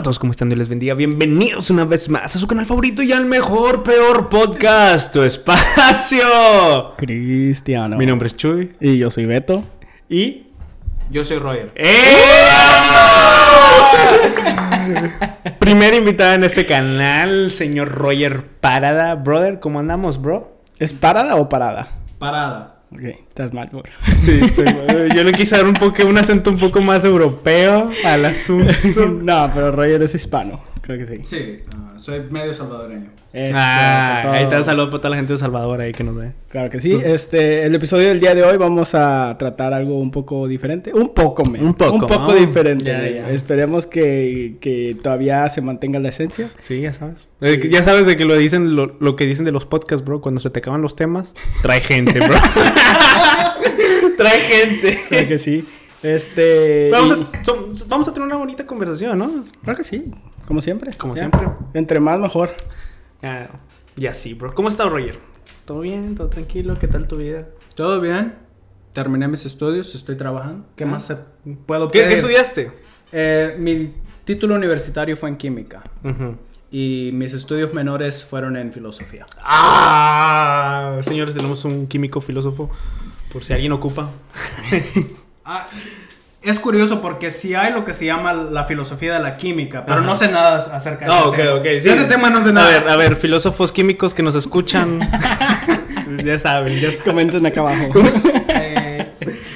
Hola a todos, ¿cómo están? Dios les bendiga. Bienvenidos una vez más a su canal favorito y al mejor, peor podcast, Tu Espacio. Cristiano. Mi nombre es Chuy. Y yo soy Beto. Y... Yo soy Roger. ¡Eh! Primera invitada en este canal, señor Roger Parada. Brother, ¿cómo andamos, bro? ¿Es parada o parada? Parada. Ok, estás mal, bro. Sí, estoy, yo le quise dar un, poco, un acento un poco más europeo al asunto. no, pero Roger es hispano. Creo que sí. Sí, uh, soy medio salvadoreño. Eso, ah, ahí está, saludo para toda la gente de Salvador ahí que nos ve. Claro que sí. Este, el episodio del día de hoy vamos a tratar algo un poco diferente. Un poco, men. Un poco, Un poco ¿no? diferente. Ya, men. ya. Esperemos que, que todavía se mantenga la esencia. Sí, ya sabes. Eh, ya sabes de que lo dicen, lo, lo que dicen de los podcasts, bro. Cuando se te acaban los temas, trae gente, bro. trae gente. Creo que sí. Este. Vamos y- a, son- vamos a tener una bonita conversación, ¿no? Creo que sí. Como siempre. Como Ya. siempre. Entre más, mejor. Ah, y así, bro. ¿Cómo está, Roger? ¿Todo bien? ¿Todo tranquilo? ¿Qué tal tu vida? ¿Todo bien? Terminé mis estudios, estoy trabajando. ¿Qué Ah. más se- puedo ¿Qué, qué pedir? estudiaste? Eh, mi título universitario fue en química Ujú. y mis estudios menores fueron en filosofía. Ah, señores, tenemos un químico filósofo. Por si alguien ocupa. Ah, es curioso porque sí hay lo que se llama la filosofía de la química, pero Ajá. no sé nada acerca de No, ese ok, tema. ok. De Sí. ese tema no sé A nada. ver, a ver, filósofos químicos que nos escuchan. ya saben, ya. Comenten acá abajo. Eh,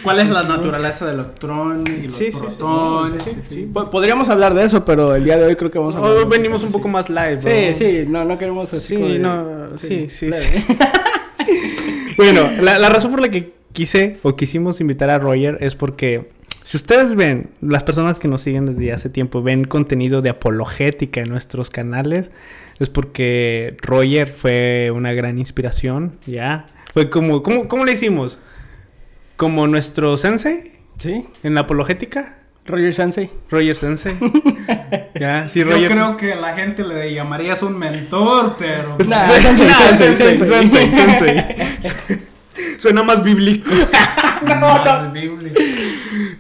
¿Cuál es la naturaleza del electrón y los Sí, sí, sí. protones? Sí, sí. Po- Podríamos hablar de eso, pero el día de hoy creo que vamos a hablar. Hoy venimos un poco más live. bro. Sí, sí, no, no queremos así. Sí, de- no, sí, sí. Bueno, la, la razón por la que quise o quisimos invitar a Roger es porque si ustedes ven, las personas que nos siguen desde hace tiempo ven contenido de apologética en nuestros canales, es porque Roger fue una gran inspiración, ¿ya? Fue como, ¿cómo, cómo le hicimos? Como nuestro sensei Sí, en la apologética, Roger Sensei. Roger sensei. ¿Ya? Sí, Yo Roger. creo que la gente le llamarías un mentor, pero... Nah, Nah, sensei, sensei, sensei, sensei, sensei. Suena más bíblico. más bíblico.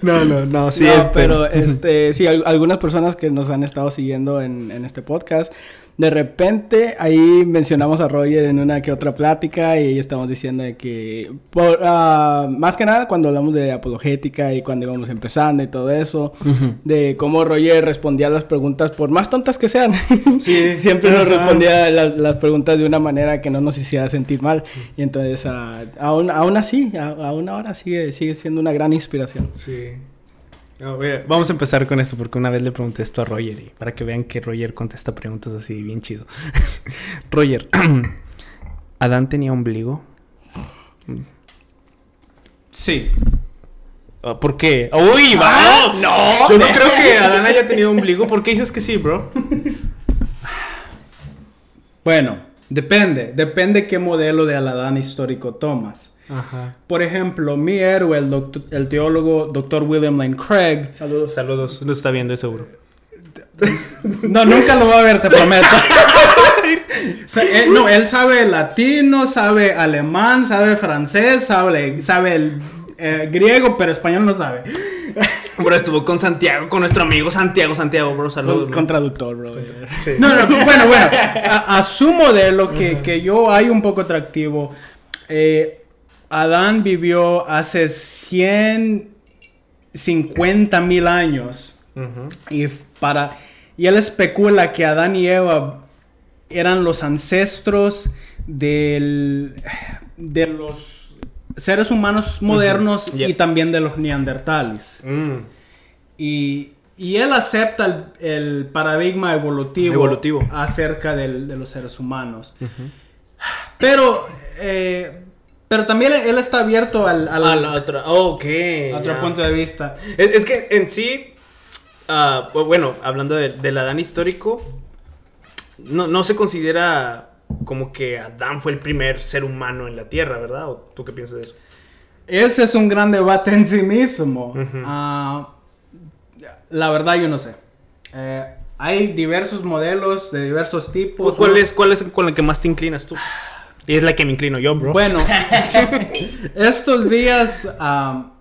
No, no, no, sí, no, este- pero este, sí, al- algunas personas que nos han estado siguiendo en, en este podcast, de repente ahí mencionamos a Roger en una que otra plática y estamos diciendo de que, por, ah, más que nada cuando hablamos de apologética y cuando íbamos empezando y todo eso, de cómo Roger respondía a las preguntas, por más tontas que sean, Sí. siempre nos respondía las, las preguntas de una manera que no nos hiciera sentir mal. Y entonces, ah, aún, aún así, a- aún ahora sigue, sigue siendo una gran inspiración. Sí. No, mira, vamos a empezar con esto porque una vez le pregunté esto a Roger y para que vean que Roger contesta preguntas así bien chido. Roger, ¿Adán tenía ombligo? Sí. Ah, ¿Por qué? ¡Uy, va! ¡No! Yo no creo que Adán haya tenido ombligo. ¿Por qué dices que sí, bro? Bueno, depende. Depende qué modelo de Aladán histórico tomas. Ajá. Por ejemplo, mi héroe, el, doctor- el teólogo Dr. William Lane Craig. Saludos. Saludos. Lo está viendo, seguro. No, nunca lo va a ver, te prometo. O sea, él- no, él sabe latino, sabe alemán, sabe francés, sabe, sabe el eh, griego, pero español no sabe. Bro, estuvo con Santiago, con nuestro amigo Santiago. Santiago, bro, saludos. Con, traductor, bro. No, no, bueno, bueno. A, a su modelo, que, que yo hay un poco atractivo. eh, Adán vivió hace 150 mil años. Y, para, y él especula que Adán y Eva eran los ancestros del, de los seres humanos modernos Yeah. y también de los neandertales. Mm. Y, y él acepta el, el paradigma evolutivo, Evolutivo. acerca del- de los seres humanos. Pero, eh, pero también él está abierto al, a otro ya. punto de vista. Es, es que en sí, ah, bu- bueno, hablando de- del Adán histórico, no, no se considera como que Adán fue el primer ser humano en la Tierra, ¿verdad? ¿O tú qué piensas de eso? Ese es un gran debate en sí mismo. Ah, la verdad yo no sé. Eh, hay diversos modelos de diversos tipos. ¿Cu- ¿Cuál es, ¿Cuál es con la que más te inclinas tú? Y es la que me inclino yo, bro. Bueno, estos días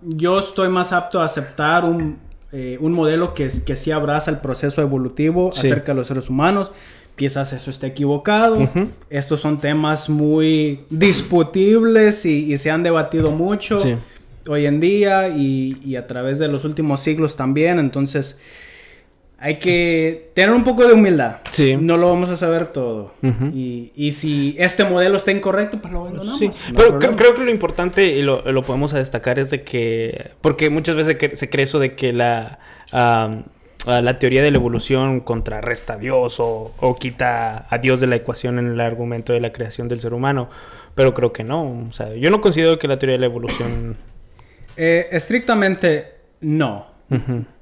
yo estoy más apto a aceptar un, eh, un modelo que, que sí abraza el proceso evolutivo Sí. acerca de los seres humanos. Quizás eso esté equivocado. Estos son temas muy discutibles y, y se han debatido mucho Sí. hoy en día y, y a través de los últimos siglos también. Entonces, hay que tener un poco de humildad. Sí. No lo vamos a saber todo. Y, y si este modelo está incorrecto, pues lo abandonamos. Sí, no pero creo que lo importante y lo, lo podemos destacar es de que, porque muchas veces se cree eso de que la, la teoría de la evolución contrarresta a Dios o, o quita a Dios de la ecuación en el argumento de la creación del ser humano, pero creo que no. O sea, yo no considero que la teoría de la evolución... Eh, estrictamente, no.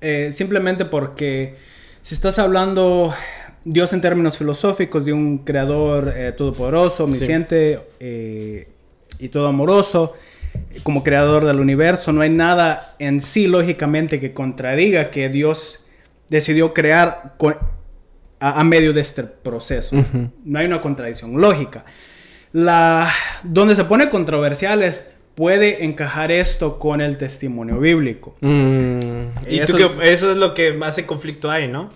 Eh, simplemente porque si estás hablando Dios en términos filosóficos de un creador eh, todopoderoso, omnisciente eh, y todo amoroso, como creador del universo, no hay nada en sí lógicamente que contradiga que Dios decidió crear con- a, a medio de este proceso. No hay una contradicción lógica. La, donde se pone controversial es, puede encajar esto con el testimonio bíblico. Mm, y Eso- tú qué- eso es lo que más en conflicto hay, ¿no?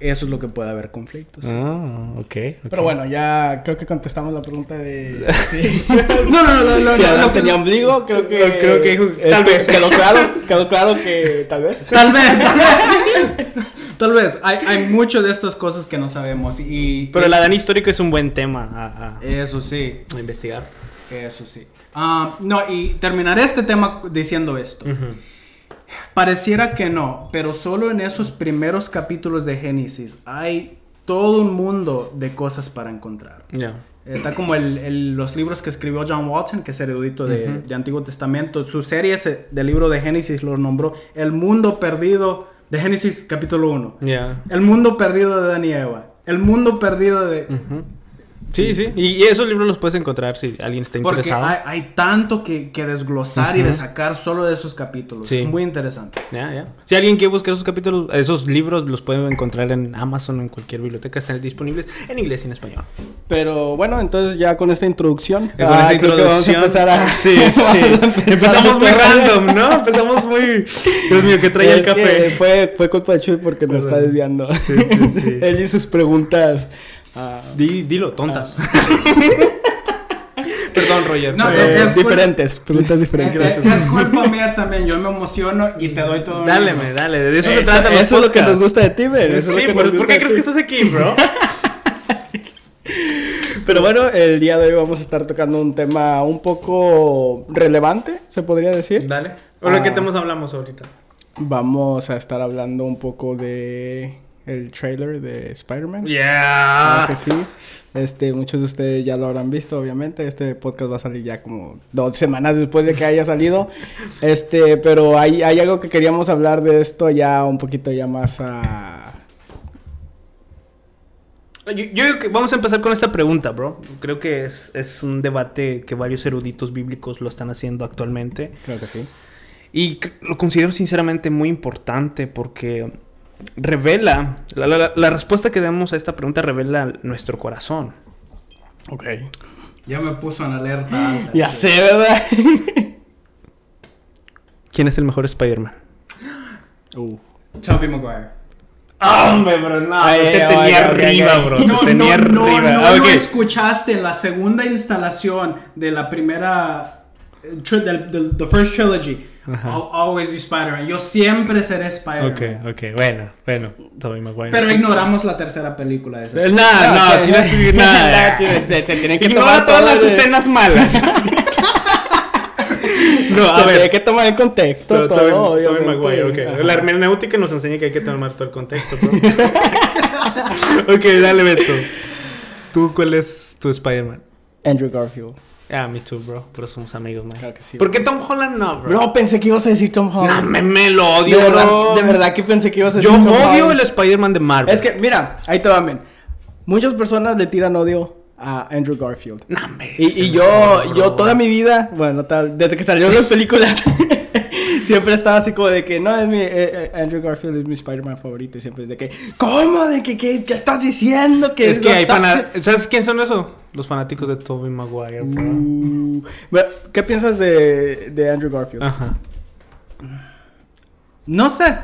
Eso es lo que puede haber conflictos. Ah, ok. ok. Pero bueno, ya creo que contestamos la pregunta de... sí. No, no, no, no, si no, tenía ombligo, creo que... Creo que tal vez. Quedó claro, quedó claro que tal vez. Tal vez, tal vez. Tal vez. Hay, hay mucho de estas cosas que no sabemos. Y, Pero el Adán histórico es un buen tema a, a- Eso sí, a investigar. Eso sí. Ah, no, y terminaré este tema diciendo esto. Pareciera que no, pero solo en esos primeros capítulos de Génesis hay todo un mundo de cosas para encontrar. Ya. Está como el- el- los libros que escribió John Watson, que es erudito de, Ujú. de Antiguo Testamento. Su serie del libro de Génesis lo nombró El mundo perdido de Génesis capítulo 1. Ya. El mundo perdido de Dan y Eva. El mundo perdido de... Ujú. Sí, sí. Y, y esos libros los puedes encontrar si alguien está Porque interesado. hay, hay tanto que, que desglosar y Ujú. de sacar solo de esos capítulos. Sí. Muy interesante. Ya, ya. Si alguien quiere buscar esos capítulos, esos libros los pueden encontrar en Amazon o en cualquier biblioteca. Están disponibles en inglés y en español. Pero bueno, entonces ya con esta introducción. Y con ah, creo que vamos a introducción- empezar a... Sí, sí. Empezamos muy este- random, ¿no? Empezamos muy. Dios mío, que traía el que café. Fue, fue culpa de Chuy porque nos está desviando. Sí, sí, sí. Él y sus preguntas. Ah, Di- dilo, tontas. Perdón, Roger. No, eh, es diferentes, preguntas diferentes. Es, es culpa mía también. Yo me emociono y te doy todo. Dale, me, dale. De eso, se Eso, trata. los eso es lo que nos gusta de ti, Ben. Eso Sí, pero ¿por qué de crees que estás aquí, bro? Pero bueno, el día de hoy vamos a estar tocando un tema un poco relevante, se podría decir. Dale. ¿O lo que Ah. temas hablamos ahorita? Vamos a estar hablando un poco de el trailer de Spider-Man. Yeah. Claro que sí. Este, muchos de ustedes ya lo habrán visto, obviamente. Este podcast va a salir ya como dos semanas después de que haya salido. Este, pero hay, hay algo que queríamos hablar de esto ya un poquito ya más a... Yo, yo que vamos a empezar con esta pregunta, bro. Creo que es, es un debate que varios eruditos bíblicos lo están haciendo actualmente. Creo que sí. Y lo considero sinceramente muy importante porque revela, la, la- la respuesta que damos a esta pregunta revela nuestro corazón. Ok. Ya me puso en alerta alta. Ya sé, ¿verdad? ¿Quién es el mejor Spider-Man? Uh. Maguire. ¡Hombre, bro! No, Ay, te ay, tenía ay, arriba, bro. No, te tenía no, no, arriba. no Ah, ok. escuchaste la segunda instalación de la primera tri- del, del- the first trilogy. Ajá. I'll always be Spider-Man. Yo siempre seré Spider-Man. Ok, ok, bueno, bueno, Tobey Maguire. Pero ignoramos la tercera película de esa. Eh, Nada, no, ok. tienes que nada. No, tiene- se tiene que Ignora tomar todas las el- escenas malas. no, Se a ver. tiene que tomar en contexto Pero todo, Tobey- Tobey. Maguire, ok. Ajá. La hermenéutica nos enseña que hay que tomar todo el contexto, bro. ok, dale, Beto. ¿Tú cuál es tu Spider-Man? Andrew Garfield. Ah, me too, bro. Pero somos amigos, man. Claro que sí, ¿Por qué Tom Holland no, bro? Bro, pensé que ibas a decir Tom No, Holland. me, me lo de, odio, verdad, bro. de verdad que pensé que ibas a decir Yo Tom odio Holland. el Spider-Man de Marvel. Es que, mira, ahí te van, men. Muchas personas le tiran odio a Andrew Garfield. No, Y, y yo, mejor, yo toda mi vida, bueno, tal, desde que salieron las películas, siempre estaba así como de que, no, es mi, eh, eh, Andrew Garfield es mi Spider-Man favorito. Y siempre es de que, ¿cómo? ¿De que, qué, qué estás diciendo? Que Es que lo hay fana... ¿Sabes quién son esos? Los fanáticos de Tobey Maguire, bro. Uh, ¿Qué piensas de, de Andrew Garfield? Ajá. No sé.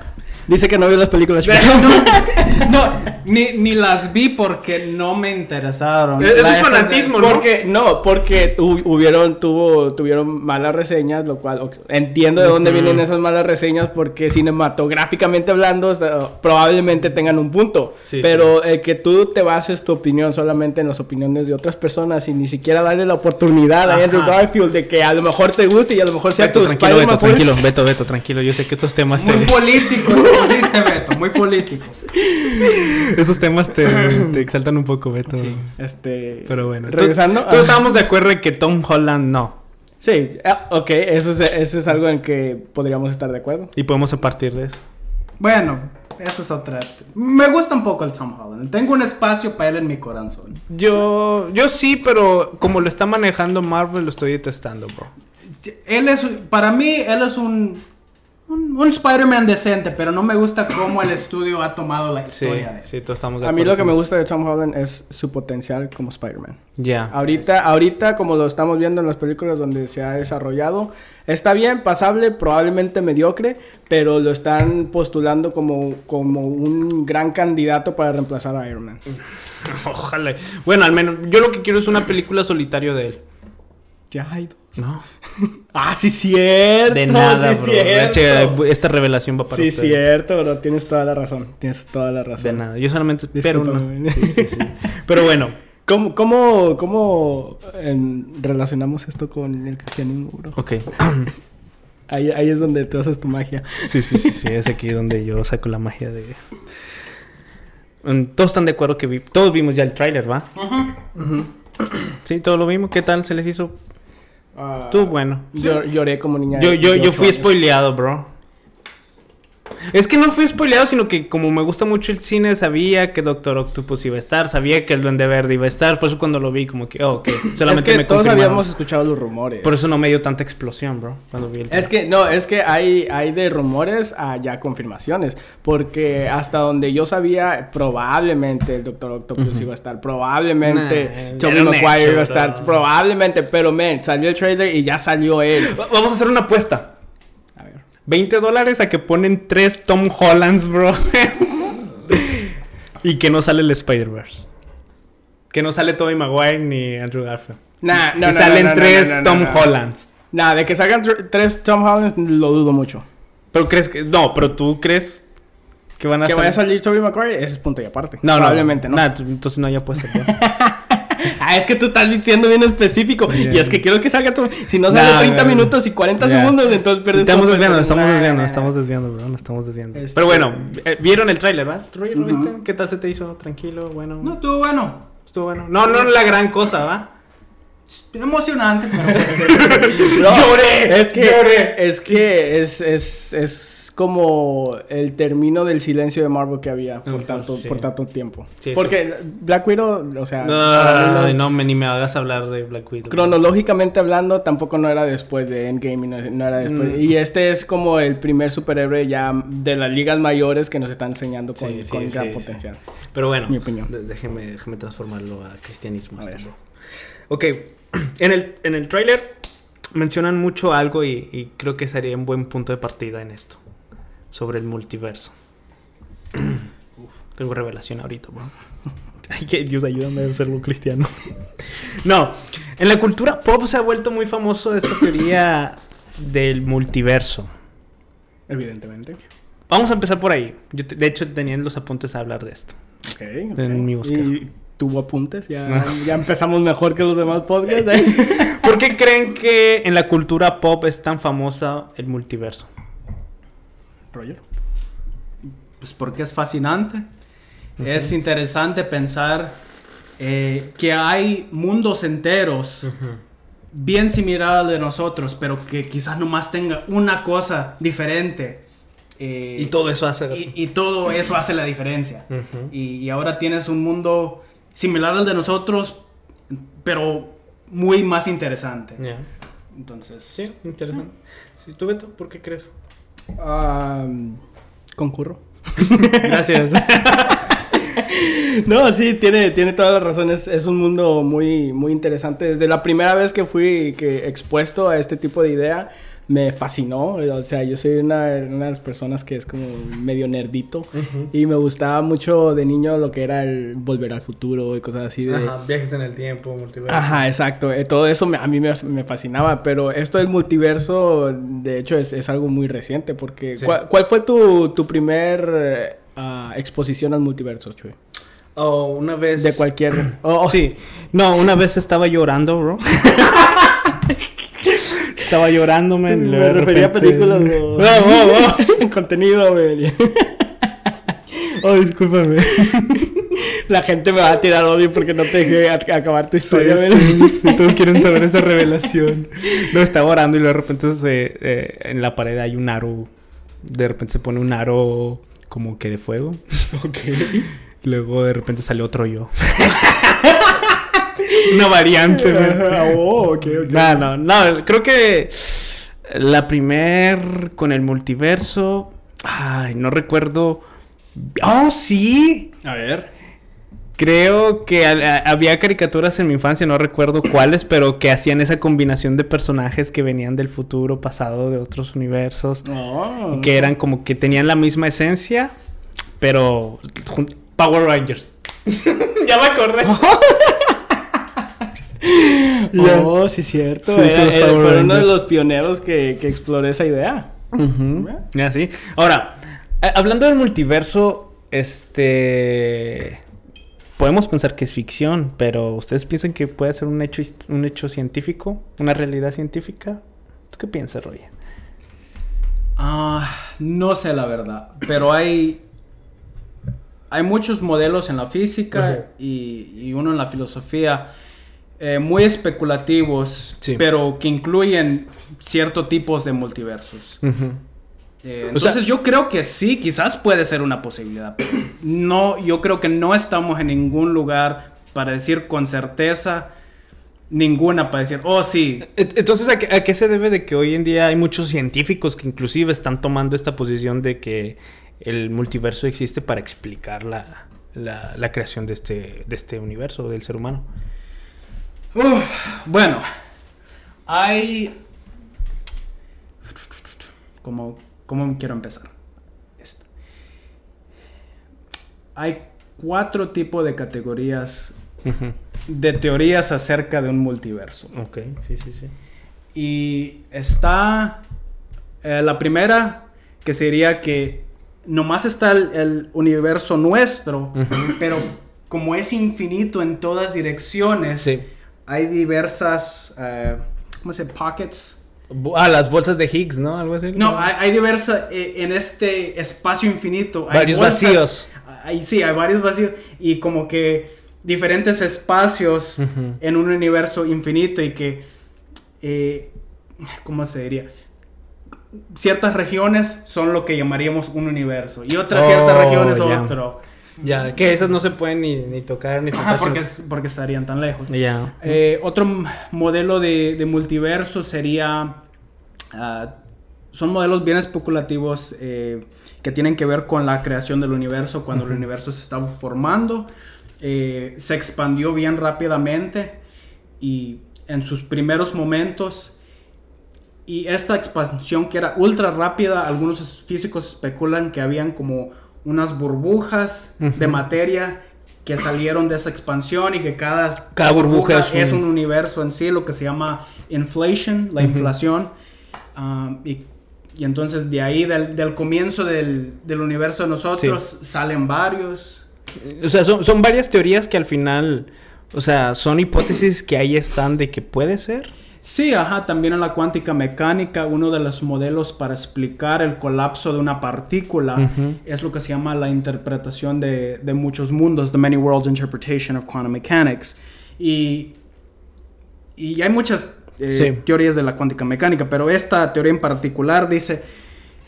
Dice que no vio las películas. no, no, ni, ni las vi porque no me interesaron. Eso La- es esas de- fanatismo, ¿no? Porque, no, porque hu- hubieron, tuvo, tuvieron malas reseñas, lo cual entiendo de dónde vienen esas malas reseñas, porque cinematográficamente hablando, probablemente tengan un punto. Sí, pero el que tú te bases tu opinión solamente en las opiniones de otras personas y ni siquiera darle la oportunidad a Ajá. Andrew Garfield de que a lo mejor te guste y a lo mejor sea Beto, tu tranquilo, Beto, tranquilo, Beto, Beto, tranquilo. Yo sé que estos temas te... Muy político te pusiste, Beto, muy político. Esos temas te, te exaltan un poco, Beto. Este, Pero bueno. regresando. Todos estábamos de acuerdo en que Tom Holland no. Sí, ah, ok, eso es, eso es algo en que podríamos estar de acuerdo. Y podemos a partir de eso. Bueno, eso es otra. Me gusta un poco el Tom Holland. Tengo un espacio para él en mi corazón. Yo, yo sí, pero como lo está manejando Marvel, lo estoy detestando, bro. Él es, para mí, él es un, un, un Spider-Man decente, pero no me gusta cómo el estudio ha tomado la Sí, historia de él. sí, todos estamos de A mí lo que me gusta de Tom Holland es su potencial como Spider-Man. Ya. Ahorita, ahorita, como lo estamos viendo en las películas donde se ha desarrollado, está bien, pasable, probablemente mediocre, pero lo están postulando como, como un gran candidato para reemplazar a Iron Man. Ojalá. Bueno, al menos yo lo que quiero es una película solitario de él. Ya hay dos. No. Ah, sí, cierto. De nada, sí, bro. Cierto. Che, esta revelación va para Sí, ustedes. cierto, bro. Tienes toda la razón. Tienes toda la De razón. nada. Yo solamente espero una. Sí, sí, sí. Pero bueno. ¿Cómo, cómo, cómo en- relacionamos esto con el cristianismo, bro? Ok. Ahí, ahí es donde tú haces tu magia. Sí, sí, sí, sí. Es aquí donde yo saco la magia de. Mm, Todos están de acuerdo que vi... todos vimos ya el tráiler, ¿va? Sí, todos lo vimos. ¿Qué tal se les hizo? Tú, bueno. Yo, lloré como niña. Yo, yo, yo fui años. spoileado, bro. Es que no fui spoileado, sino que como me gusta mucho el cine, sabía que Doctor Octopus iba a estar, sabía que el Duende Verde iba a estar, por eso cuando lo vi, como que, oh, ok, solamente es que me todos habíamos escuchado los rumores. Por eso no me dio tanta explosión, bro, cuando vi el Es que, no, es que hay, hay de rumores a ya confirmaciones. Porque hasta donde yo sabía, probablemente el Doctor Octopus iba a estar. Probablemente Nah, Maguire hecho, iba a estar. Probablemente, pero man, salió el trailer y ya salió él. Va- Vamos a hacer una apuesta. A ver. 20 dólares a que ponen tres Tom Hollands, bro. y que no sale el Spider-Verse. Que no sale Tobey Maguire ni Andrew Garfield. Nah, no, y no, salen no, no, tres no, no, Tom no, no. Hollands. Nah, de que salgan tr- tres Tom Hollands lo dudo mucho. Pero crees que. No, pero tú crees que van a Que salir- vaya a salir Tobey Maguire, ese es punto y aparte. No, no. Probablemente no. Nah, entonces no hay apuesta. Ah, es que tú estás siendo bien específico. Y es que quiero que salga tu. Si no sale Nah, 30 nah, minutos y 40 Ya. segundos, entonces pierdes Estamos desviando, estamos Nah, desviando, estamos desviando, bro. Nos estamos desviando. Este- Pero bueno, eh, ¿vieron el tráiler, verdad? ¿Tú, Roger, lo viste? ¿Qué tal se te hizo? Tranquilo, bueno. No, estuvo bueno. Estuvo bueno. No, no la gran cosa, ¿va? Emocionante, pero... Lloré, Es que, lloré. es que es, es, es como el término del silencio de Marvel que había por tanto, sí. por tanto tiempo. Sí, Porque Black Widow, o sea, no- no, me, ni me hagas hablar de Black Widow. cronológicamente hablando, tampoco no era después de Endgame y no, no era después. Mm. Y este es como el primer superhéroe ya de las ligas mayores que nos está enseñando con, gran potencial. Pero bueno, Mi opinión. de- déjeme, déjeme transformarlo a cristianismo. A. Ok, en el, en el tráiler mencionan mucho algo y, y creo que sería un buen punto de partida en esto. Sobre el multiverso. Uf, tengo revelación ahorita, bro. Ay, que Dios ayúdame a serlo cristiano. no, en la cultura pop se ha vuelto muy famoso esta teoría del multiverso. Evidentemente. Vamos a empezar por ahí. Yo de hecho tenía en los apuntes a hablar de esto. Ok, ok. En mi búsqueda. ¿Y tuvo apuntes? Ya, ya empezamos mejor que los demás podcasts. ¿eh? ¿Por qué creen que en la cultura pop es tan famosa el multiverso? Roger. Pues porque es fascinante. Es interesante pensar eh, que hay mundos enteros bien similares al de nosotros, pero que quizás nomás tenga una cosa diferente. eh, Y todo eso hace... y, y todo eso hace la diferencia. Y, y ahora tienes un mundo similar al de nosotros, pero muy más interesante. Entonces, Sí, interesante. Sí, ¿Tú, Beto? ¿Por qué crees? Ah, concurro. Gracias. No, sí, tiene, tiene todas las razones. Es un mundo muy, muy interesante. Desde la primera vez que fui que expuesto a este tipo de idea, me fascinó. O sea, yo soy una, una de las personas que es como medio nerdito. Y me gustaba mucho de niño lo que era el volver al futuro y cosas así de... Ajá, viajes en el tiempo, multiverso. Ajá, exacto. Eh, todo eso me- a mí me, me fascinaba, pero esto del multiverso, de hecho, es, es algo muy reciente, porque Sí. ¿cuál, cuál fue tu, tu primer ah, exposición al multiverso, Chuy? O una vez... De cualquier... oh, oh, Sí. No, una vez estaba llorando, bro. estaba llorando, man. Me refería a películas o... No, no, no. contenido, güey. Oh, discúlpame. La gente me va a tirar odio porque no te dejé acabar tu historia, Sí, güey. sí, sí, todos quieren saber esa revelación. No, estaba orando y luego de repente se, eh, en la pared hay un aro. De repente se pone un aro como que de fuego. Ok. Luego de repente sale otro yo. Una variante, man. oh, ok, ok. No, no, no. Creo que la primer con el multiverso. Ay, no recuerdo. Oh, sí. A ver. Creo que a- a- había caricaturas en mi infancia, no recuerdo cuáles, pero que hacían esa combinación de personajes que venían del futuro, pasado, de otros universos, Oh. que eran como que tenían la misma esencia, pero Power Rangers. ya me acordé. Oh, sí, cierto. Sí, Era- los era- Power fue uno de los pioneros que, que exploró esa idea. Ujú. Ya, sí. Ahora, eh, hablando del multiverso, este. Podemos pensar que es ficción, pero ¿ustedes piensan que puede ser un hecho, un hecho científico? ¿Una realidad científica? ¿Tú qué piensas, Roger? Ah, no sé la verdad, pero hay hay muchos modelos en la física y, y uno en la filosofía eh, muy especulativos, Sí. pero que incluyen ciertos tipos de multiversos. Eh, sea- entonces yo creo que sí, quizás puede ser una posibilidad. pero No, yo creo que no estamos en ningún lugar para decir con certeza ninguna para decir, oh sí, Entonces, ¿a qué, a qué se debe de que hoy en día hay muchos científicos que inclusive están tomando esta posición de que el multiverso existe para explicar la, la- la creación de este, de este universo, del ser humano? Uf, bueno, hay... ¿Cómo, ¿Cómo quiero empezar? Esto. Hay cuatro tipos de categorías de teorías acerca de un multiverso. Ok, sí, sí, sí. Y está eh, la primera, que sería que nomás está el, el universo nuestro, pero como es infinito en todas direcciones, Sí. Hay diversas, eh, ¿cómo se dice? Pockets. Ah, las bolsas de Higgs, ¿no? Algo así. No, hay, hay diversas, eh, en este espacio infinito. hay Varios bolsas- vacíos. Ahí sí, hay varios vacíos. Y como que diferentes espacios en un universo infinito y que, eh, ¿cómo se diría? Ciertas regiones son lo que llamaríamos un universo y otras ciertas Oh, regiones ya. otro. Ya, que esas no se pueden ni, ni tocar ni tocar, porque, porque estarían tan lejos. Ya. Eh, otro modelo de, de multiverso sería. ah, son modelos bien especulativos eh, que tienen que ver con la creación del universo. Cuando el universo se estaba formando, eh, se expandió bien rápidamente y en sus primeros momentos. Y esta expansión que era ultra rápida, algunos físicos especulan que habían como unas burbujas de materia que salieron de esa expansión y que cada, Cada burbuja es es un- un universo en sí, lo que se llama inflation, la inflación. Um, y, y entonces de ahí, del, del comienzo del, del universo de nosotros, salen varios. O sea, son, son varias teorías que al final, o sea, son hipótesis que ahí están de que puede ser. Sí, ajá, también en la cuántica mecánica, uno de los modelos para explicar el colapso de una partícula es lo que se llama la interpretación de, de muchos mundos, the many worlds interpretation of quantum mechanics. Y, y hay muchas eh, Sí. teorías de la cuántica mecánica, pero esta teoría en particular dice,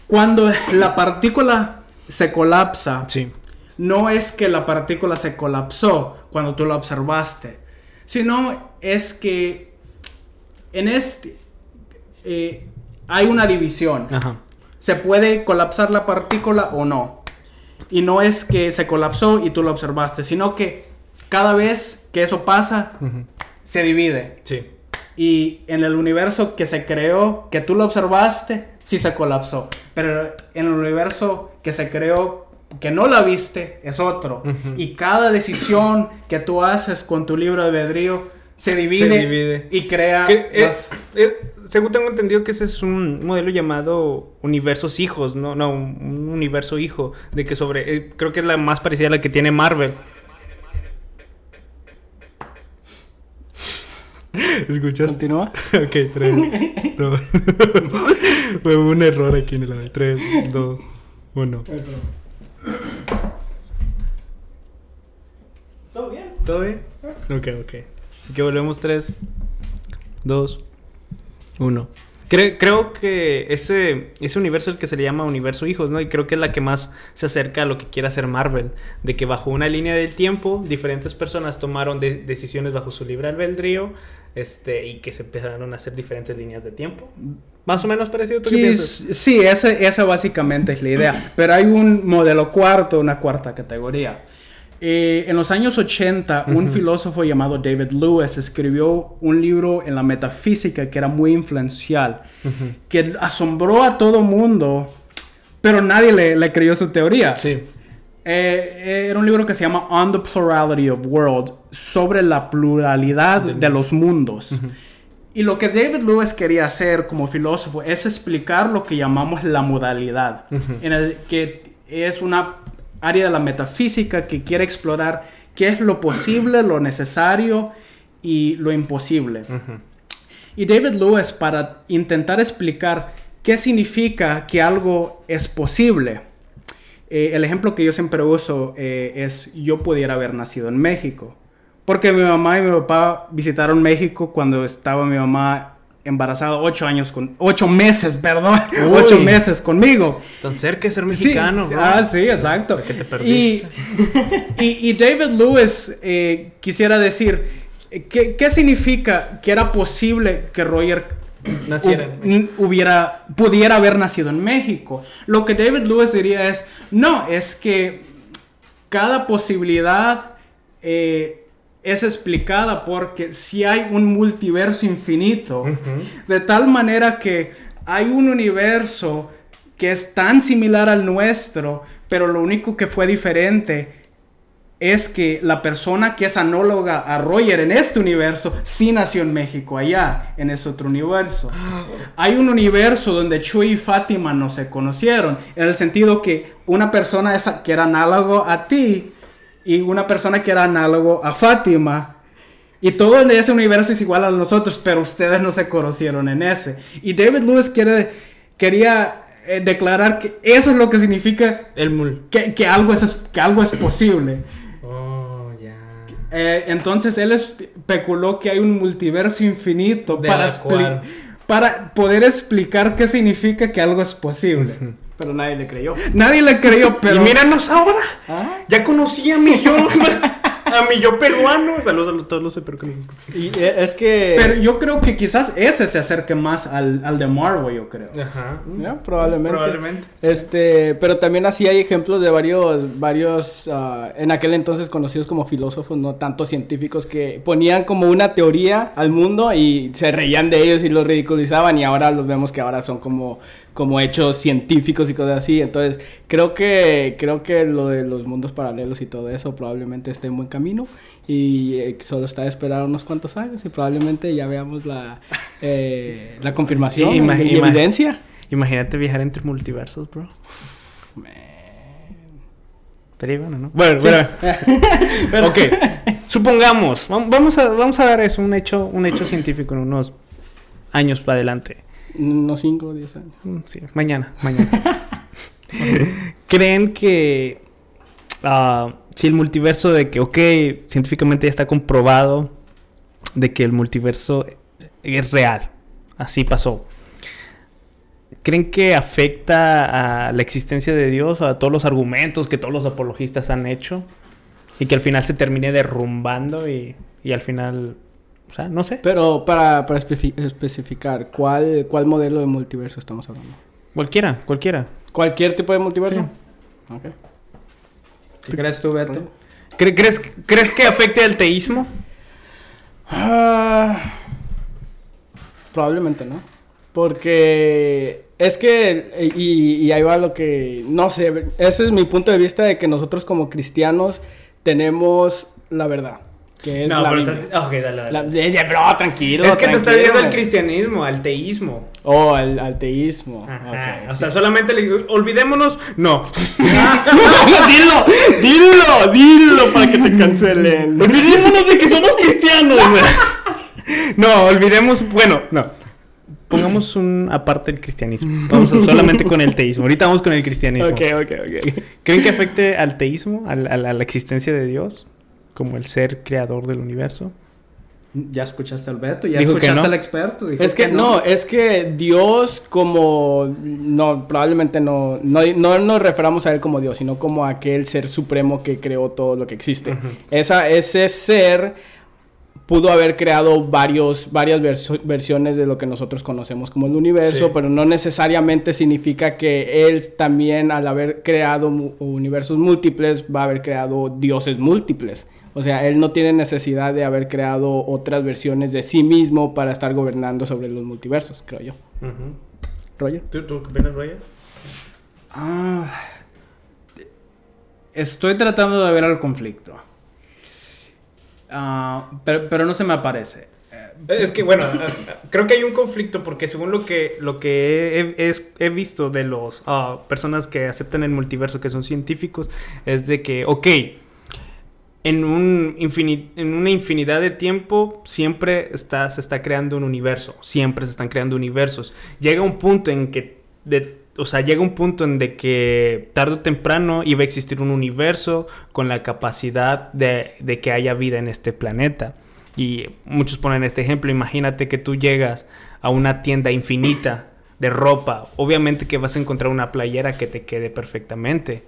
cuando la partícula se colapsa, Sí. no es que la partícula se colapsó cuando tú la observaste, sino es que en este eh, hay una división. Ajá. Se puede colapsar la partícula o no. Y no es que se colapsó y tú lo observaste, sino que cada vez que eso pasa, se divide. Sí. Y en el universo que se creó, que tú lo observaste, sí se colapsó. Pero en el universo que se creó, que no la viste, es otro. Y cada decisión que tú haces con tu libro de albedrío se divide, Se divide. y crea... Que, eh, más- eh, según tengo entendido que ese es un modelo llamado universos hijos, no, no, un, un universo hijo, de que sobre, eh, creo que es la más parecida a la que tiene Marvel. ¿Escuchaste? Continúa. ok, 3, 2, Fue un error aquí en el audio. 3, 2, 1. ¿Todo bien? ¿Todo bien? Ok, ok. Que volvemos 3, 2, 1. creo que ese, ese universo el que se le llama universo hijos, ¿no? Y creo que es la que más se acerca a lo que quiere hacer Marvel. De que bajo una línea del tiempo, diferentes personas tomaron de- decisiones bajo su libre albedrío. Este, y que se empezaron a hacer diferentes líneas de tiempo. Más o menos parecido. ¿Tú qué Sí, ese- esa básicamente es la idea. Pero hay un modelo cuarto, una cuarta categoría. Eh, en los años 80, un filósofo llamado David Lewis escribió un libro en la metafísica que era muy influencial, que asombró a todo mundo, pero nadie le, le creyó su teoría. Sí. Eh, era un libro que se llama On the Plurality of World, sobre la pluralidad de los mundos. Y lo que David Lewis quería hacer como filósofo es explicar lo que llamamos la modalidad, en el que es una área de la metafísica que quiere explorar qué es lo posible, lo necesario y lo imposible. Y David Lewis, para intentar explicar qué significa que algo es posible, eh, el ejemplo que yo siempre uso eh, es yo pudiera haber nacido en México. Porque mi mamá y mi papá visitaron México cuando estaba mi mamá embarazada ocho años con ocho meses, perdón, Uy. ocho meses conmigo. Tan cerca de ser mexicano. sí, bro. ah, sí, exacto. te Y, perdiste. y- y David Lewis eh, quisiera decir, eh, ¿qué, qué significa que era posible que Roger Naciera hubiera, pudiera haber nacido en México? Lo que David Lewis diría es, no, es que cada posibilidad eh, es explicada porque si hay un multiverso infinito, de tal manera que hay un universo que es tan similar al nuestro, pero lo único que fue diferente es que la persona que es análoga a Roger en este universo sí nació en México, allá, en ese otro universo. Hay un universo donde Chuy y Fátima no se conocieron, en el sentido que una persona esa que era análogo a ti y una persona que era análogo a Fátima. Y todo en ese universo es igual a nosotros, pero ustedes no se conocieron en ese. Y David Lewis quiere, quería eh, declarar que eso es lo que significa El mul. que, que algo, es, que algo es posible. Oh, ya. Eh, entonces él especuló que hay un multiverso infinito De para, para poder explicar qué significa que algo es posible. Pero nadie le creyó. Nadie le creyó, pero... Y míranos ahora. Ah. Ya conocí a mi yo. a mi yo peruano. Saludos a todos los de Perú que nos escuchan. Y eh, es que... Pero yo creo que quizás ese se acerque más al, al de Marvel, yo creo. Ajá. Ya, probablemente. Probablemente. Este, pero también así hay ejemplos de varios, varios, ah, en aquel entonces conocidos como filósofos, no tanto científicos, que ponían como una teoría al mundo y se reían de ellos y los ridiculizaban y ahora los vemos que ahora son como, como hechos científicos y cosas así. Entonces, creo que, creo que lo de los mundos paralelos y todo eso probablemente esté en buen camino y eh, solo está de esperar unos cuantos años y probablemente ya veamos la, eh, la confirmación y, evidencia. Imagínate viajar entre multiversos, bro. Estaría bueno, ¿no? Bueno, bueno. ok. Supongamos. vam- Vamos a, vamos a dar eso, un hecho, un hecho científico en unos años para adelante. Unos 5 o 10 años. Mm, Sí, mañana, mañana. ¿Creen que ah, si el multiverso de que, ok, científicamente ya está comprobado de que el multiverso es real, así pasó? ¿Creen que afecta a la existencia de Dios, a todos los argumentos que todos los apologistas han hecho? Y que al final se termine derrumbando y, y al final, o sea, no sé. Pero para, para especificar, ¿cuál, ¿cuál modelo de multiverso estamos hablando? Cualquiera, cualquiera. ¿Cualquier tipo de multiverso? Ok. ¿Qué crees tú, Beto? ¿Cre- ¿Crees, ¿Crees que afecte al teísmo? Ah, Probablemente no. Porque es que, y, y ahí va lo que, no sé, ese es mi punto de vista de que nosotros como cristianos tenemos la verdad. Que es No, la pero Biblia. estás- ok, dale, dale. La- bro, tranquilo. es que te estás tranquilo, viendo al cristianismo, al teísmo. Oh, al, al teísmo. Ajá. Ok, o sí. sea, solamente le digo, olvidémonos. No. dilo, dilo, dilo para que te cancelen. Olvidémonos de que somos cristianos. no, olvidemos. Bueno, no. Pongamos un aparte el cristianismo. Vamos a- solamente con el teísmo. Ahorita vamos con el cristianismo. Ok, ok, ok. ¿Creen que afecte al teísmo, al- al- a la existencia de Dios, como el ser creador del universo? Ya escuchaste al Beto, ya Dijo escuchaste no. al experto. dijo Es que no, es que Dios como no probablemente no, no no nos referamos a él como Dios, sino como aquel ser supremo que creó todo lo que existe. Esa ese ser pudo haber creado varios varias versiones de lo que nosotros conocemos como el universo, Sí. pero no necesariamente significa que él también al haber creado mu- universos múltiples va a haber creado dioses múltiples. O sea, él no tiene necesidad de haber creado otras versiones de sí mismo para estar gobernando sobre los multiversos, creo yo. Roger. ¿Tú, tú qué opinas, Roger? Ah, estoy tratando de ver el conflicto. Ah, pero, pero no se me aparece. Es que bueno, creo que hay un conflicto porque según lo que lo que he, es- he visto de los ah, personas que aceptan el multiverso que son científicos es de que ok en un en una infinidad de tiempo siempre está se está creando un universo siempre se están creando universos llega un punto en que de- o sea llega un punto en de que tarde o temprano iba a existir un universo con la capacidad de, de que haya vida en este planeta y muchos ponen este ejemplo. Imagínate que tú llegas a una tienda infinita de ropa. Obviamente que vas a encontrar una playera que te quede perfectamente.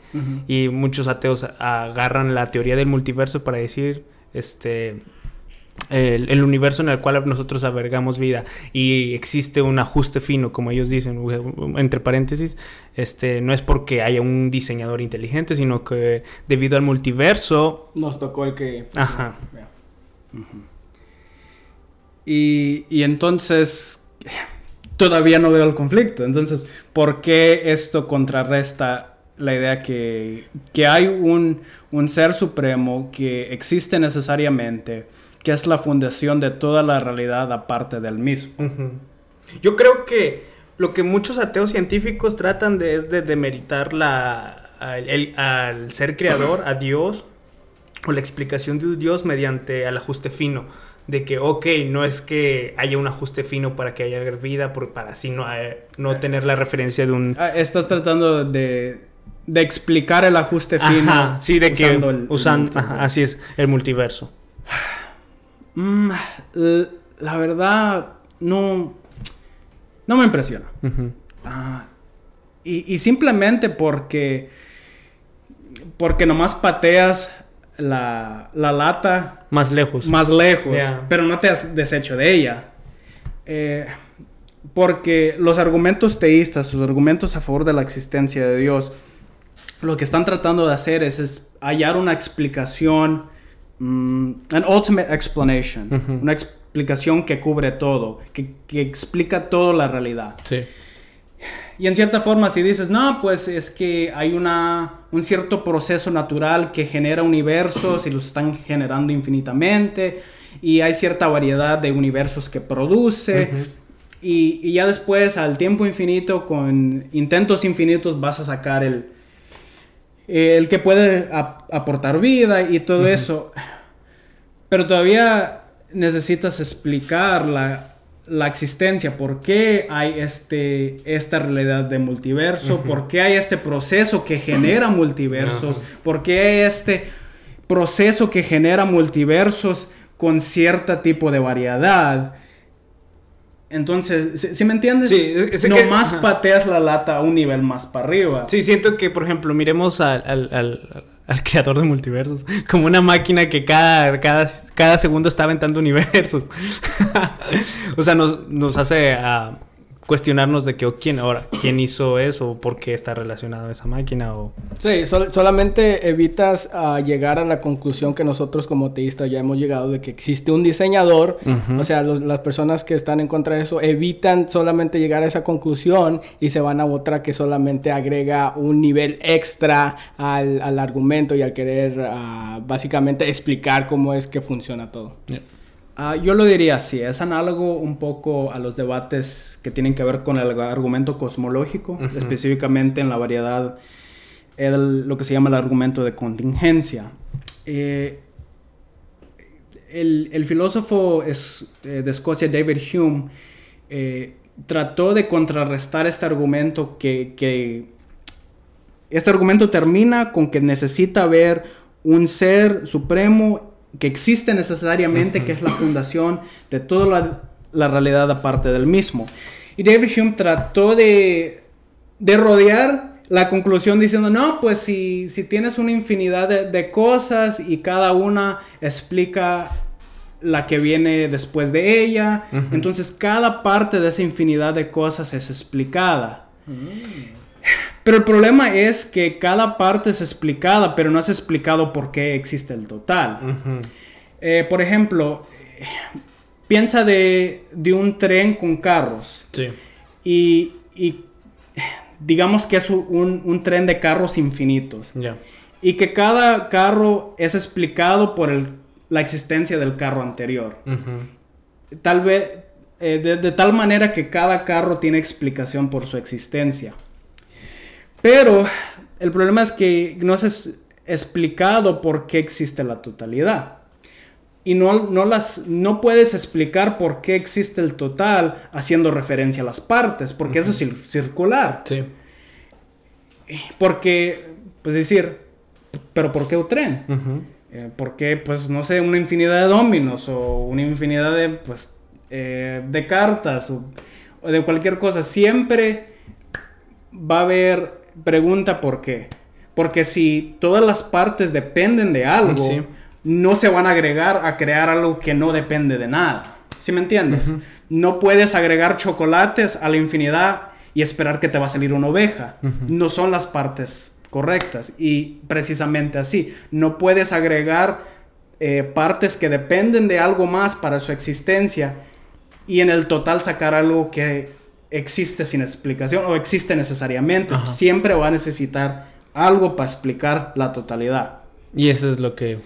Y muchos ateos agarran la teoría del multiverso para decir, este, el, el universo en el cual nosotros albergamos vida. Y existe un ajuste fino, como ellos dicen, entre paréntesis, este, no es porque haya un diseñador inteligente, sino que debido al multiverso, Nos tocó el que... ajá, Y, y entonces todavía no veo el conflicto. Entonces, ¿por qué esto contrarresta la idea que, que hay un, un ser supremo que existe necesariamente, que es la fundación de toda la realidad aparte del mismo? Yo creo que lo que muchos ateos científicos tratan de es de demeritar la, al, el- al ser creador, a Dios, o la explicación de Dios mediante el ajuste fino. De que, ok, no es que haya un ajuste fino para que haya vida, por, para así no, eh, no tener la referencia de un... Ah, Estás tratando de, de explicar el ajuste fino. Ajá, sí, de que usando el- el usan, multiverso. ajá, así es, el multiverso. Mm, la verdad, no, no me impresiona. Ah, y, y simplemente porque, porque nomás pateas la, la lata Más lejos. más lejos, pero no te has deshecho de ella. Eh, porque los argumentos teístas, los argumentos a favor de la existencia de Dios, lo que están tratando de hacer es, es hallar una explicación, mm, an ultimate explanation, una explicación que cubre todo, que, que explica toda la realidad. Sí. Y en cierta forma, si dices, no, pues es que hay una, un cierto proceso natural que genera universos y los están generando infinitamente, y hay cierta variedad de universos que produce, y, y ya después, al tiempo infinito, con intentos infinitos, vas a sacar el, el que puede ap- aportar vida y todo eso. Pero todavía necesitas explicar la, la existencia, por qué hay este, esta realidad de multiverso, por qué hay este proceso que genera multiversos, por qué hay este proceso que genera multiversos con cierto tipo de variedad. Entonces, ¿sí, sí me entiendes? Sí, es- es que- Nomás ajá. pateas la lata a un nivel más para arriba. Sí, siento que, por ejemplo, miremos al, al- al- al creador de multiversos como una máquina que cada, cada, cada segundo está aventando universos. o sea, nos, nos hace ah, cuestionarnos de que o quién ahora quién hizo eso o por qué está relacionado a esa máquina o Sí, sol- solamente evitas ah, llegar a la conclusión que nosotros como teístas ya hemos llegado de que existe un diseñador. O sea, los- las personas que están en contra de eso evitan solamente llegar a esa conclusión y se van a otra que solamente agrega un nivel extra al, al argumento y al querer ah, básicamente explicar cómo es que funciona todo. Ah, yo lo diría así, es análogo un poco a los debates que tienen que ver con el argumento cosmológico, específicamente en la variedad, el- lo que se llama el argumento de contingencia. Eh, el, el filósofo es- eh, de Escocia, David Hume, eh, trató de contrarrestar este argumento que, que este argumento termina con que necesita haber un ser supremo que existe necesariamente, que es la fundación de toda la, la realidad aparte del mismo. Y David Hume trató de, de rodear la conclusión diciendo, no, pues si, si tienes una infinidad de, de cosas y cada una explica la que viene después de ella, entonces cada parte de esa infinidad de cosas es explicada. Pero el problema es que cada parte es explicada, pero no es explicado por qué existe el total. Eh, por ejemplo, piensa de, de un tren con carros sí y, y digamos que es un, un tren de carros infinitos ya y que cada carro es explicado por el- la existencia del carro anterior. Tal vez, eh, de, de tal manera que cada carro tiene explicación por su existencia. Pero el problema es que no es explicado por qué existe la totalidad. Y no, no, las, no puedes explicar por qué existe el total haciendo referencia a las partes, porque eso es cir- circular. sí Porque, pues decir, pero ¿por qué un tren? Eh, ¿Por qué, pues, no sé, una infinidad de dominos o una infinidad de, pues, eh, de cartas o, o de cualquier cosa? Siempre va a haber pregunta por qué. Porque si todas las partes dependen de algo, Sí. no se van a agregar a crear algo que no depende de nada. ¿Sí me entiendes? No puedes agregar chocolates a la infinidad y esperar que te va a salir una oveja. No son las partes correctas. Y precisamente así, no puedes agregar eh, partes que dependen de algo más para su existencia y en el total sacar algo que existe sin explicación o existe necesariamente. Ajá. Siempre va a necesitar algo para explicar la totalidad. y eso es lo que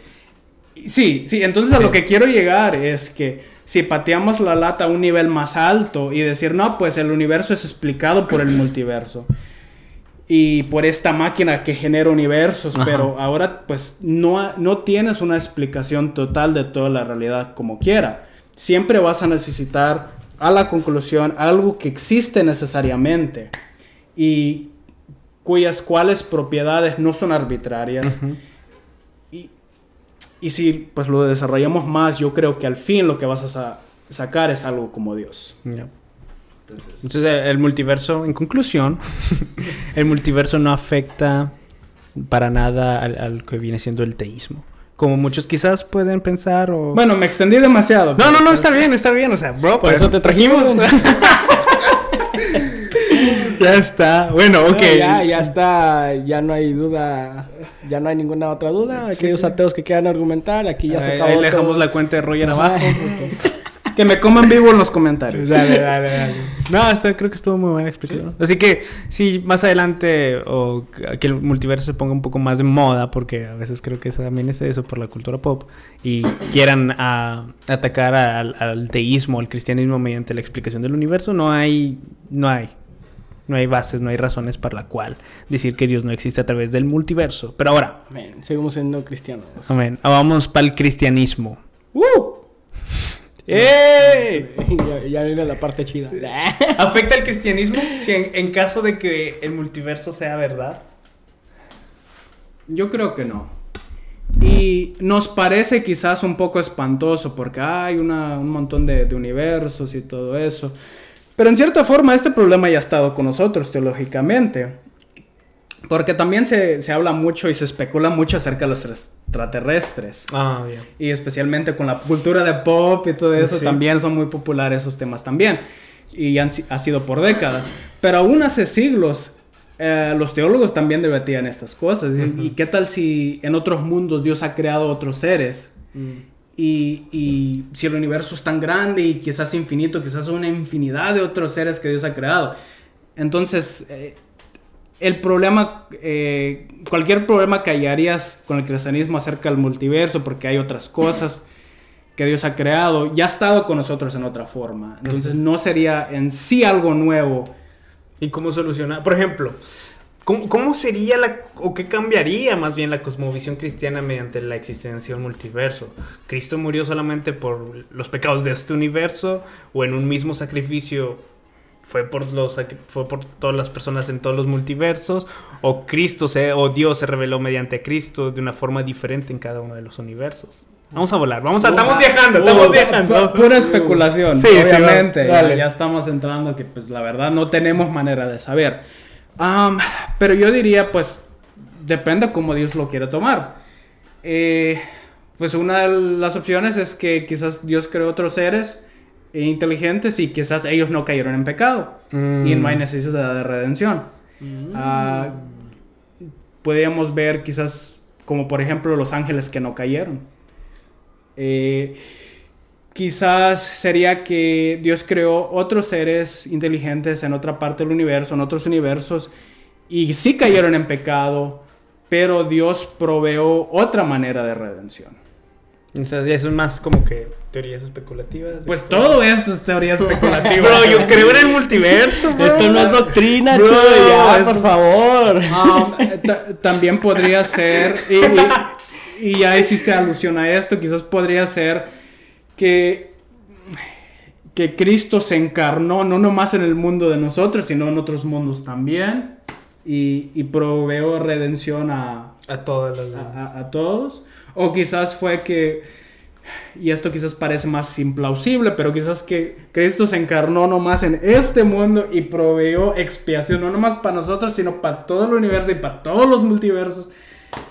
Sí, sí, entonces a lo que quiero llegar es que si pateamos la lata a un nivel más alto y decir, no, pues el universo es explicado por el multiverso y por esta máquina que genera universos, Ajá. pero ahora pues no, no tienes una explicación total de toda la realidad como quiera. Siempre vas a necesitar a la conclusión algo que existe necesariamente y cuyas cuales propiedades no son arbitrarias. Y, y si pues lo desarrollamos más, yo creo que al fin lo que vas a sa- sacar es algo como Dios. Entonces, el multiverso, en conclusión, el multiverso no afecta para nada al, al que viene siendo el teísmo. Como muchos quizás pueden pensar o... bueno, me extendí demasiado. no, no, no, pues, está bien, está bien. O sea, bro, Por eso te trajimos. ya está. Bueno, ok. No, ya, ya está, ya no hay duda, ya no hay ninguna otra duda. Aquellos ateos que quieran argumentar, aquí ya se acabó. ahí dejamos la cuenta de Roger abajo. Que me coman vivo en los comentarios. Dale, dale, dale. No, hasta creo que estuvo muy buena explicación. Así que si más adelante o que el multiverso se ponga un poco más de moda, porque a veces creo que también es eso por la cultura pop, y quieran ah, atacar al, al teísmo, al cristianismo mediante la explicación del universo, no hay, no hay. No hay bases, no hay razones para la cual decir que Dios no existe a través del multiverso. Pero ahora, Amén. Seguimos siendo cristianos. amén, vamos para el cristianismo. ¡Woo! ¡Eh! ya, ya viene la parte chida. ¿Afecta el cristianismo si en, en caso de que el multiverso sea verdad? Yo creo que no. Y nos parece quizás un poco espantoso porque hay una- un montón de, de universos y todo eso. Pero en cierta forma este problema ya ha estado con nosotros teológicamente. Porque también se, se habla mucho y se especula mucho acerca de los extraterrestres. Ah, bien. Y especialmente con la cultura de pop y todo eso, Sí. también son muy populares esos temas también. y han ha sido por décadas. Pero aún hace siglos eh, los teólogos también debatían estas cosas. Y- ¿Y qué tal si en otros mundos Dios ha creado otros seres? Y, y si el universo es tan grande y quizás infinito, quizás una infinidad de otros seres que Dios ha creado. Entonces, eh, el problema, eh, cualquier problema que hallarías con el cristianismo acerca del multiverso, porque hay otras cosas que Dios ha creado, ya ha estado con nosotros en otra forma. Entonces, no sería en sí algo nuevo. ¿Y cómo solucionar? Por ejemplo, ¿cómo, sería o qué cambiaría más bien la cosmovisión cristiana mediante la existencia del multiverso? ¿Cristo murió solamente por los pecados de este universo o en un mismo sacrificio fue por, los, fue por todas las personas en todos los multiversos? ¿O Cristo se, o Dios se reveló mediante Cristo de una forma diferente en cada uno de los universos? Vamos a volar, vamos a, estamos viajando, estamos viajando. Pura especulación, Sí, sí, obviamente. va- dale. ya estamos entrando que pues la verdad no tenemos manera de saber. Am, pero yo diría pues depende cómo Dios lo quiere tomar. Eh, pues una de las opciones es que quizás Dios creó otros seres inteligentes y quizás ellos no cayeron en pecado Mm. y no hay necesidad de redención. Ah, podríamos ver quizás como por ejemplo los ángeles que no cayeron. Eh, quizás sería que Dios creó otros seres inteligentes en otra parte del universo, en otros universos, y sí cayeron en pecado, pero Dios proveó otra manera de redención. O sea, ya es más como que teorías especulativas. Pues todo esto es teoría especulativa. Bro, yo creo en el multiverso. bro. Esto no es doctrina, Bro, Chuy, ya, es- por favor. Um, eh, ta- también podría ser, y, y- y ya hiciste alusión a esto, quizás podría ser que, que Cristo se encarnó no nomás en el mundo de nosotros, sino en otros mundos también, y, y proveó redención a, las. a, a- a todos. O quizás fue que, y esto quizás parece más implausible, pero quizás que Cristo se encarnó nomás en este mundo y proveyó expiación, no nomás para nosotros, sino para todo el universo y para todos los multiversos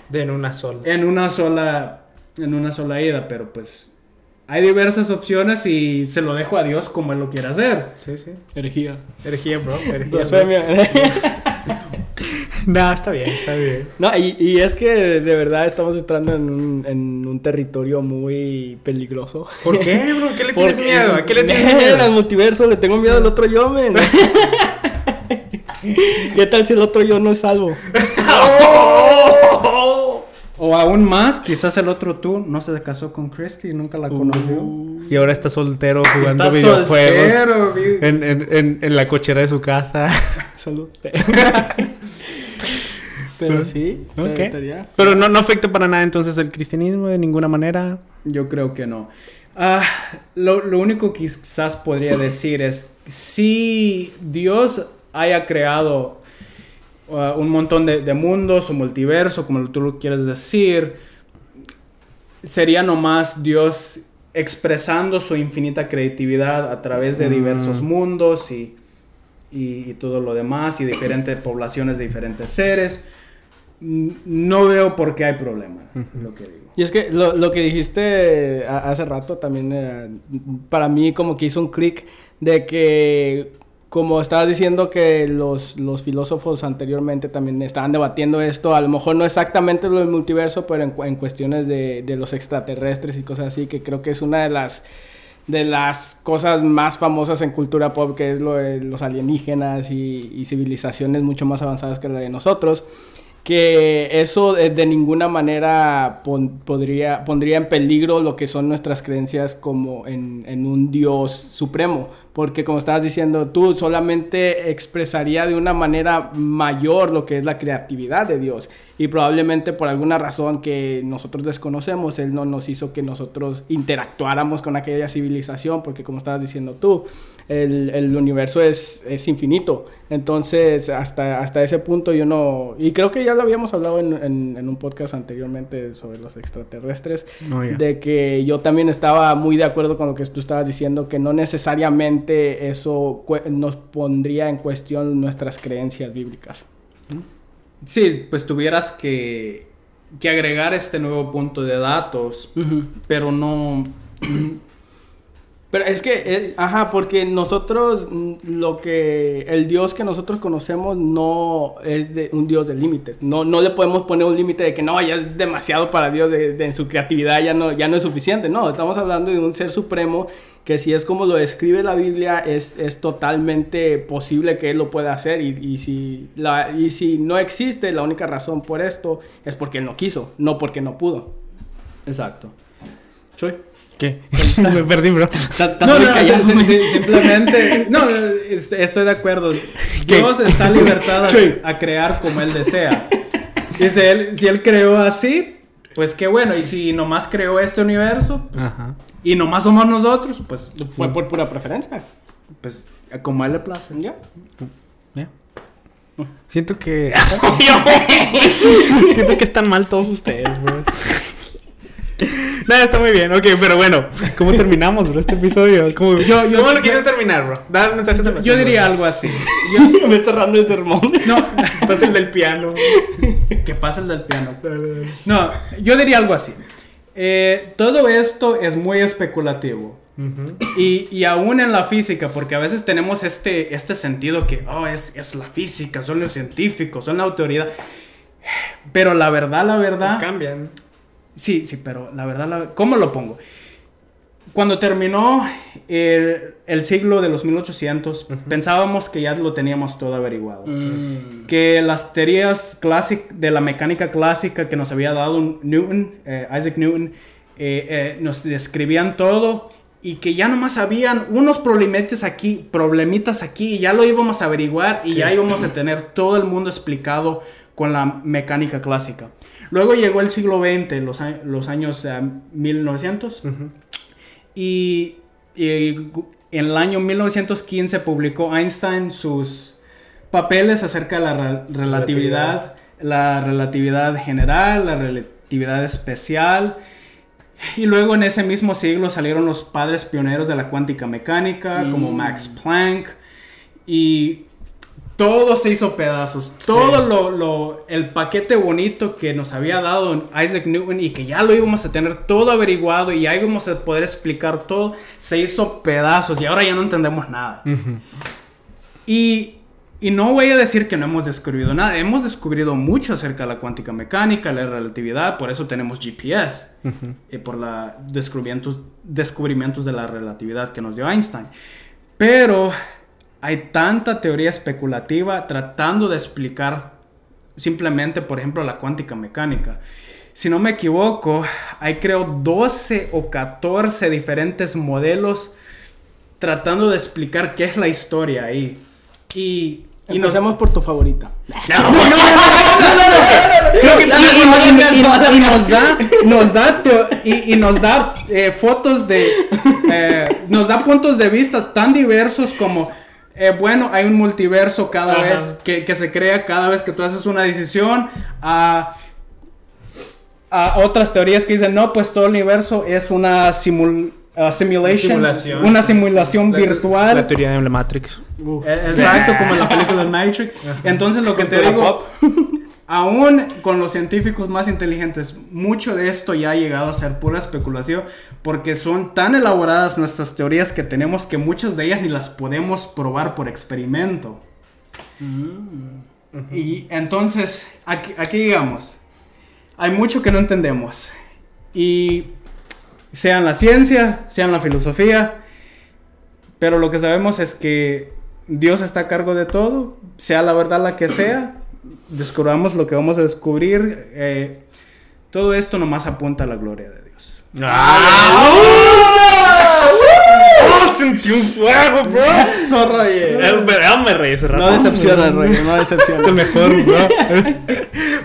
De en una sola. en una sola, en una sola ida. Pero pues hay diversas opciones y se lo dejo a Dios como Él lo quiere hacer. Sí, sí. Herejía. Herejía, bro. Herejía. No, está bien, está bien. No, y, y es que de verdad estamos entrando en un, en un territorio muy peligroso. ¿Por qué, bro? ¿Qué le tienes Porque- miedo? ¿A qué le tienes miedo? Al multiverso le tengo miedo al otro yo, men. ¿Qué tal si el otro yo no es salvo? O aún más, quizás el otro tú no se casó con Christy y nunca la conoció. Y ahora está soltero jugando Está videojuegos. soltero, En, en, en, en la cochera de su casa. Salud. Pero sí, Ok. estaría- Pero no, no afecta para nada entonces el cristianismo de ninguna manera. Yo creo que no. Ah, lo, lo único que quizás podría decir es, si Dios haya creado ah, un montón de, de mundos o multiverso, como tú lo quieres decir, sería nomás Dios expresando su infinita creatividad a través de diversos mundos y, y- y todo lo demás y diferentes poblaciones de diferentes seres. No veo por qué hay problema, lo que digo. Y es que lo, lo que dijiste hace rato también eh, para mí como que hizo un clic de que como estabas diciendo que los, los filósofos anteriormente también estaban debatiendo esto, a lo mejor no exactamente lo del multiverso, pero en, en cuestiones de, de los extraterrestres y cosas así, que creo que es una de las de las cosas más famosas en cultura pop, que es lo de los alienígenas y, y civilizaciones mucho más avanzadas que la de nosotros que eso de, de ninguna manera pon- podría, pondría en peligro lo que son nuestras creencias como en, en un Dios supremo. Porque como estabas diciendo tú, solamente expresaría de una manera mayor lo que es la creatividad de Dios. Y probablemente por alguna razón que nosotros desconocemos, Él no nos hizo que nosotros interactuáramos con aquella civilización, porque como estabas diciendo tú, el, el universo es, es infinito. Entonces, hasta, hasta ese punto yo no... Y creo que ya lo habíamos hablado en, en- en un podcast anteriormente sobre los extraterrestres, Oh, de que yo también estaba muy de acuerdo con lo que tú estabas diciendo, que no necesariamente eso nos pondría en cuestión nuestras creencias bíblicas. Sí, pues tuvieras que, que agregar este nuevo punto de datos, pero no... Pero es que, eh, ajá, porque nosotros, mm, lo que, el Dios que nosotros conocemos no es de, un Dios de límites. No, no le podemos poner un límite de que no, ya es demasiado para Dios, de, de- en su creatividad ya no, ya no es suficiente. No, estamos hablando de un ser supremo que si es como lo describe la Biblia, es, es totalmente posible que Él lo pueda hacer. Y, y si la, y si no existe, la única razón por esto es porque Él no quiso, no porque no pudo. Exacto. Chuy. ¿Qué? me perdí, bro. No, no, simplemente. No, est- estoy de acuerdo. Dios está libertad a, crear como Él desea. Dice él, si Él creó así, pues qué bueno. Y si nomás creó este universo, pues, y nomás somos nosotros, pues, Fue por pura preferencia. pues como a Él le place. ¿Ya? Ya. Siento que. Siento que están mal todos ustedes, bro. Nada, está muy bien. Ok, pero bueno, ¿cómo terminamos, bro, este episodio? ¿Cómo, Yo- yo- ¿cómo lo yo- quieres terminar, bro? Dar mensajes a Yo diría algo así. Yo me cerrando el sermón. No, Pasa el del piano. que pasa el del piano. No, yo diría algo así. Eh, todo esto es muy especulativo. Y, y aún en la física, porque a veces tenemos este, este sentido que, oh, es, es la física, son los científicos, son la autoridad. Pero la verdad, la verdad... Cambian. Sí, sí, pero la verdad, la- ¿cómo lo pongo? Cuando terminó el, el siglo de los 1800, pensábamos que ya lo teníamos todo averiguado. Mm. Que las teorías clásic- de la mecánica clásica que nos había dado Newton, eh, Isaac Newton, eh, eh, nos describían todo y que ya nomás habían unos problemitas aquí, problemitas aquí y ya lo íbamos a averiguar y ya íbamos a tener todo el mundo explicado con la mecánica clásica. Luego llegó el siglo XX, los, a- los años eh, 1900 y, en el año 1915 publicó Einstein sus papeles acerca de la re- relatividad, la relatividad general, la relatividad especial. Y luego en ese mismo siglo salieron los padres pioneros de la cuántica mecánica, como Mm. Max Planck. Y todo se hizo pedazos. Todo lo, lo- el paquete bonito que nos había dado Isaac Newton y que ya lo íbamos a tener todo averiguado y ya íbamos a poder explicar todo, se hizo pedazos y ahora ya no entendemos nada. Y, y no voy a decir que no hemos descubierto nada. Hemos descubierto mucho acerca de la cuántica mecánica, la relatividad, por eso tenemos GPS, y por los descubrimientos, descubrimientos de la relatividad que nos dio Einstein. Pero hay tanta teoría especulativa tratando de explicar simplemente, por ejemplo, la cuántica mecánica. Si no me equivoco, hay creo 12 o 14 diferentes modelos tratando de explicar qué es la historia ahí. Y, y nos- Empecemos por tu favorita. Y- nos da, nos da, teo- y, nos da eh, fotos de, eh, nos da puntos de vista tan diversos como, eh, bueno, hay un multiverso cada Ajá. vez que, que se crea cada vez que tú haces una decisión. A, a otras teorías que dicen, no, pues todo el universo es una simul, uh, simulation, Simulación. una simulación virtual. La teoría de la Matrix. Eh, Exacto, como en la película de Matrix. Entonces lo que te digo, aún con los científicos más inteligentes, mucho de esto ya ha llegado a ser pura especulación porque son tan elaboradas nuestras teorías que tenemos que muchas de ellas ni las podemos probar por experimento. Y entonces, aquí, aquí digamos, hay mucho que no entendemos. Y sea en la ciencia, sea en la filosofía, pero lo que sabemos es que Dios está a cargo de todo, sea la verdad la que sea, descubramos lo que vamos a descubrir. eh, todo esto nomás apunta a la gloria de Dios. ¡Oh! Sentí un fuego, bro. Eso, Roger. Eh, ya me reí ese rato. No decepcionas, Roger, no Es el decepcionas. mejor, bro.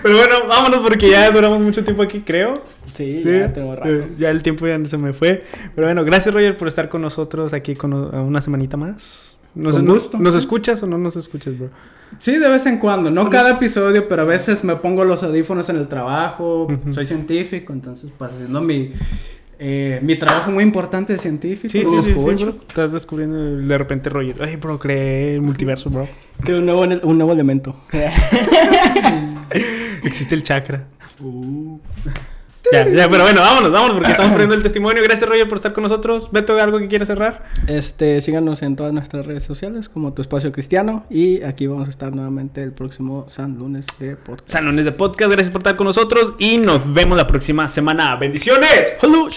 Pero bueno, vámonos porque ya duramos mucho tiempo aquí, creo. Sí, Sí, ya tengo rato. eh, ya el tiempo ya se me fue. Pero bueno, gracias Roger por estar con nosotros aquí con uh, una semanita más. ¿Nos, Con nos- gusto. ¿Nos escuchas o no nos escuchas, bro? Sí, de vez en cuando, no cada episodio, pero a veces me pongo los audífonos en el trabajo, soy científico, entonces pues haciendo mi, eh, mi trabajo muy importante de científico. Sí, sí, sí, bro. Estás descubriendo de repente Roger. Ay, bro, creé el multiverso, bro. Creo un nuevo, un nuevo elemento. Existe el chakra. Uh. Ya, ya, pero bueno, vámonos, vámonos, porque estamos poniendo el testimonio. Gracias, Roger, por estar con nosotros. Beto, ¿algo que quieras cerrar? Este, síganos en todas nuestras redes sociales como Tu Espacio Cristiano. Y aquí vamos a estar nuevamente el próximo San Lunes de Podcast. San Lunes de Podcast, gracias por estar con nosotros y nos vemos la próxima semana. ¡Bendiciones! ¡Hello!